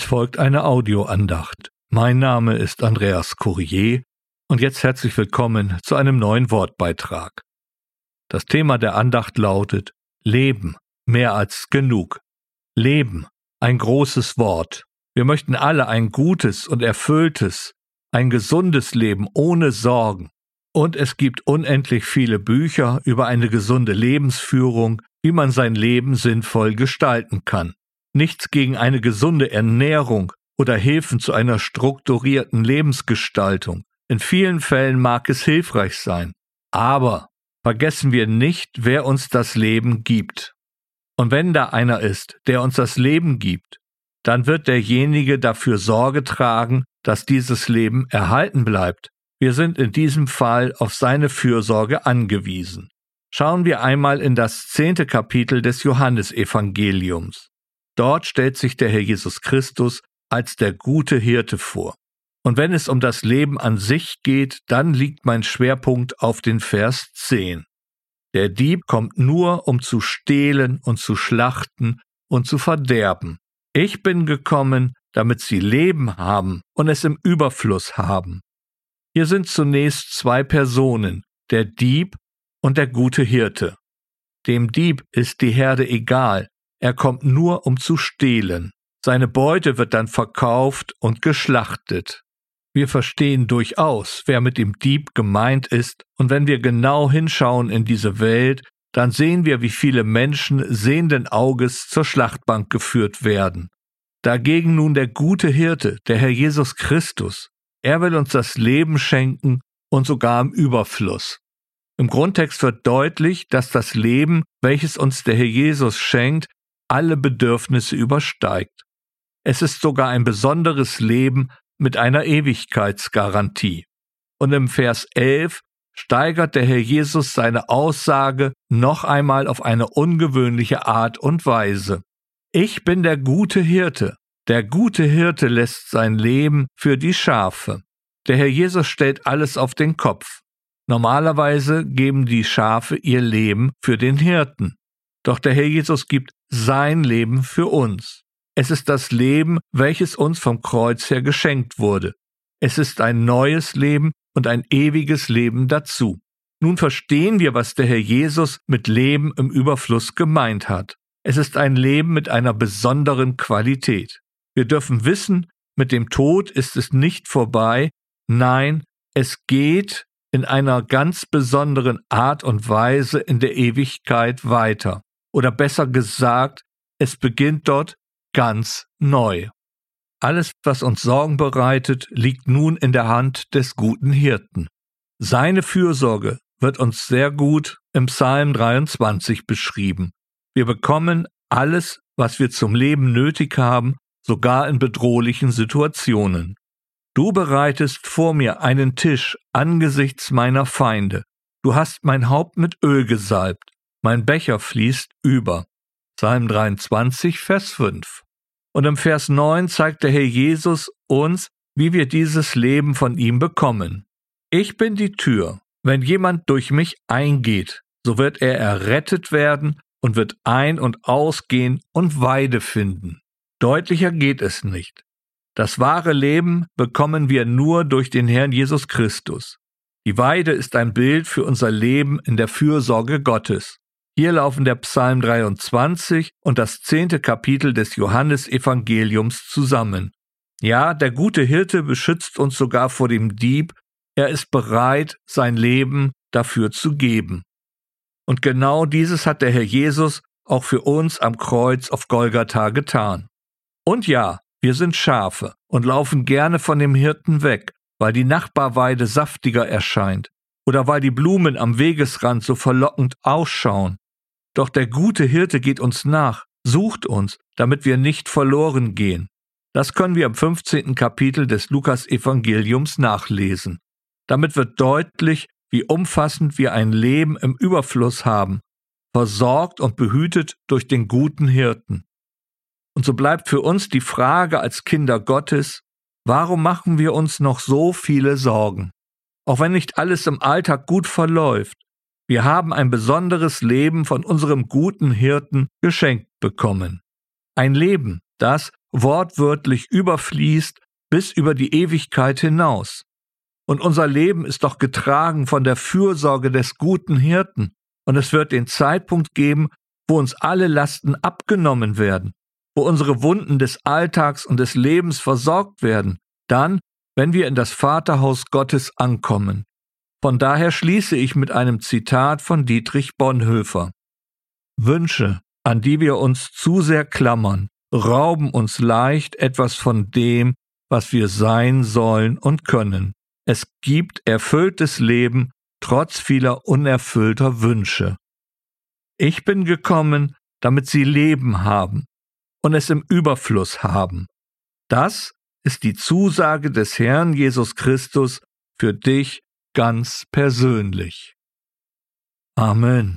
Es folgt eine Audioandacht. Mein Name ist Andreas Courier und jetzt herzlich willkommen zu einem neuen Wortbeitrag. Das Thema der Andacht lautet Leben, mehr als genug. Leben, ein großes Wort. Wir möchten alle ein gutes und erfülltes, ein gesundes Leben ohne Sorgen. Und es gibt unendlich viele Bücher über eine gesunde Lebensführung, wie man sein Leben sinnvoll gestalten kann nichts gegen eine gesunde Ernährung oder Hilfen zu einer strukturierten Lebensgestaltung. In vielen Fällen mag es hilfreich sein. Aber vergessen wir nicht, wer uns das Leben gibt. Und wenn da einer ist, der uns das Leben gibt, dann wird derjenige dafür Sorge tragen, dass dieses Leben erhalten bleibt. Wir sind in diesem Fall auf seine Fürsorge angewiesen. Schauen wir einmal in das zehnte Kapitel des Johannesevangeliums. Dort stellt sich der Herr Jesus Christus als der gute Hirte vor. Und wenn es um das Leben an sich geht, dann liegt mein Schwerpunkt auf den Vers 10. Der Dieb kommt nur, um zu stehlen und zu schlachten und zu verderben. Ich bin gekommen, damit sie Leben haben und es im Überfluss haben. Hier sind zunächst zwei Personen, der Dieb und der gute Hirte. Dem Dieb ist die Herde egal, er kommt nur, um zu stehlen. Seine Beute wird dann verkauft und geschlachtet. Wir verstehen durchaus, wer mit dem Dieb gemeint ist, und wenn wir genau hinschauen in diese Welt, dann sehen wir, wie viele Menschen sehenden Auges zur Schlachtbank geführt werden. Dagegen nun der gute Hirte, der Herr Jesus Christus. Er will uns das Leben schenken und sogar im Überfluss. Im Grundtext wird deutlich, dass das Leben, welches uns der Herr Jesus schenkt, alle Bedürfnisse übersteigt. Es ist sogar ein besonderes Leben mit einer Ewigkeitsgarantie. Und im Vers 11 steigert der Herr Jesus seine Aussage noch einmal auf eine ungewöhnliche Art und Weise. Ich bin der gute Hirte. Der gute Hirte lässt sein Leben für die Schafe. Der Herr Jesus stellt alles auf den Kopf. Normalerweise geben die Schafe ihr Leben für den Hirten. Doch der Herr Jesus gibt sein Leben für uns. Es ist das Leben, welches uns vom Kreuz her geschenkt wurde. Es ist ein neues Leben und ein ewiges Leben dazu. Nun verstehen wir, was der Herr Jesus mit Leben im Überfluss gemeint hat. Es ist ein Leben mit einer besonderen Qualität. Wir dürfen wissen, mit dem Tod ist es nicht vorbei, nein, es geht in einer ganz besonderen Art und Weise in der Ewigkeit weiter oder besser gesagt, es beginnt dort ganz neu. Alles, was uns Sorgen bereitet, liegt nun in der Hand des guten Hirten. Seine Fürsorge wird uns sehr gut im Psalm 23 beschrieben. Wir bekommen alles, was wir zum Leben nötig haben, sogar in bedrohlichen Situationen. Du bereitest vor mir einen Tisch angesichts meiner Feinde. Du hast mein Haupt mit Öl gesalbt mein Becher fließt über. Psalm 23, Vers 5. Und im Vers 9 zeigt der Herr Jesus uns, wie wir dieses Leben von ihm bekommen. Ich bin die Tür. Wenn jemand durch mich eingeht, so wird er errettet werden und wird ein- und ausgehen und Weide finden. Deutlicher geht es nicht. Das wahre Leben bekommen wir nur durch den Herrn Jesus Christus. Die Weide ist ein Bild für unser Leben in der Fürsorge Gottes. Hier laufen der Psalm 23 und das zehnte Kapitel des Johannesevangeliums zusammen. Ja, der gute Hirte beschützt uns sogar vor dem Dieb, er ist bereit, sein Leben dafür zu geben. Und genau dieses hat der Herr Jesus auch für uns am Kreuz auf Golgatha getan. Und ja, wir sind Schafe und laufen gerne von dem Hirten weg, weil die Nachbarweide saftiger erscheint oder weil die Blumen am Wegesrand so verlockend ausschauen doch der gute Hirte geht uns nach, sucht uns, damit wir nicht verloren gehen. Das können wir im 15. Kapitel des Lukas-Evangeliums nachlesen. Damit wird deutlich, wie umfassend wir ein Leben im Überfluss haben, versorgt und behütet durch den guten Hirten. Und so bleibt für uns die Frage als Kinder Gottes, warum machen wir uns noch so viele Sorgen? Auch wenn nicht alles im Alltag gut verläuft, wir haben ein besonderes Leben von unserem guten Hirten geschenkt bekommen. Ein Leben, das, wortwörtlich überfließt bis über die Ewigkeit hinaus. Und unser Leben ist doch getragen von der Fürsorge des guten Hirten. Und es wird den Zeitpunkt geben, wo uns alle Lasten abgenommen werden, wo unsere Wunden des Alltags und des Lebens versorgt werden, dann, wenn wir in das Vaterhaus Gottes ankommen. Von daher schließe ich mit einem Zitat von Dietrich Bonhoeffer. Wünsche, an die wir uns zu sehr klammern, rauben uns leicht etwas von dem, was wir sein sollen und können. Es gibt erfülltes Leben trotz vieler unerfüllter Wünsche. Ich bin gekommen, damit sie Leben haben und es im Überfluss haben. Das ist die Zusage des Herrn Jesus Christus für dich ganz persönlich. Amen.